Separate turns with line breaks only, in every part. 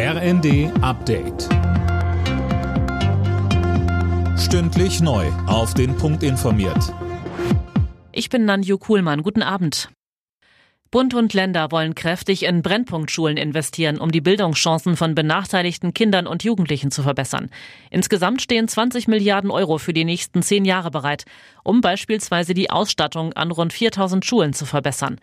RND Update. Stündlich neu. Auf den Punkt informiert.
Ich bin Nanju Kuhlmann. Guten Abend. Bund und Länder wollen kräftig in Brennpunktschulen investieren, um die Bildungschancen von benachteiligten Kindern und Jugendlichen zu verbessern. Insgesamt stehen 20 Milliarden Euro für die nächsten zehn Jahre bereit, um beispielsweise die Ausstattung an rund 4000 Schulen zu verbessern.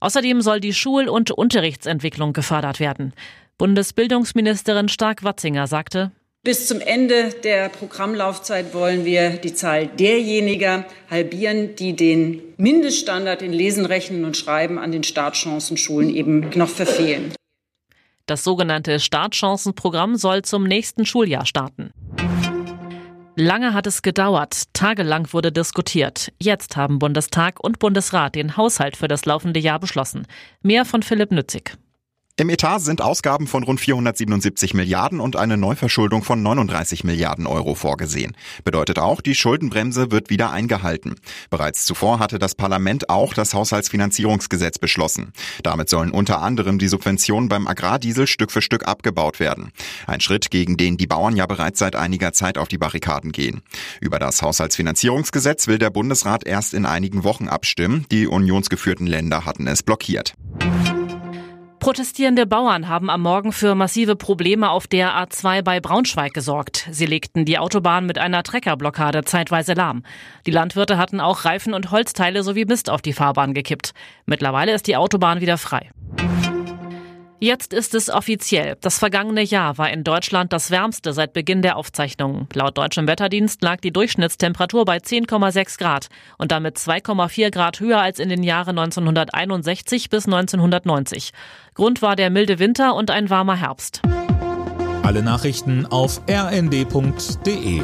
Außerdem soll die Schul- und Unterrichtsentwicklung gefördert werden. Bundesbildungsministerin Stark-Watzinger sagte,
bis zum Ende der Programmlaufzeit wollen wir die Zahl derjenigen halbieren, die den Mindeststandard in Lesen, Rechnen und Schreiben an den Startchancenschulen eben noch verfehlen.
Das sogenannte Startchancenprogramm soll zum nächsten Schuljahr starten. Lange hat es gedauert, tagelang wurde diskutiert. Jetzt haben Bundestag und Bundesrat den Haushalt für das laufende Jahr beschlossen. Mehr von Philipp Nützig.
Im Etat sind Ausgaben von rund 477 Milliarden und eine Neuverschuldung von 39 Milliarden Euro vorgesehen. Bedeutet auch, die Schuldenbremse wird wieder eingehalten. Bereits zuvor hatte das Parlament auch das Haushaltsfinanzierungsgesetz beschlossen. Damit sollen unter anderem die Subventionen beim Agrardiesel Stück für Stück abgebaut werden. Ein Schritt, gegen den die Bauern ja bereits seit einiger Zeit auf die Barrikaden gehen. Über das Haushaltsfinanzierungsgesetz will der Bundesrat erst in einigen Wochen abstimmen. Die unionsgeführten Länder hatten es blockiert.
Protestierende Bauern haben am Morgen für massive Probleme auf der A2 bei Braunschweig gesorgt. Sie legten die Autobahn mit einer Treckerblockade zeitweise lahm. Die Landwirte hatten auch Reifen und Holzteile sowie Mist auf die Fahrbahn gekippt. Mittlerweile ist die Autobahn wieder frei. Jetzt ist es offiziell. Das vergangene Jahr war in Deutschland das wärmste seit Beginn der Aufzeichnungen. Laut deutschem Wetterdienst lag die Durchschnittstemperatur bei 10,6 Grad und damit 2,4 Grad höher als in den Jahren 1961 bis 1990. Grund war der milde Winter und ein warmer Herbst.
Alle Nachrichten auf rnd.de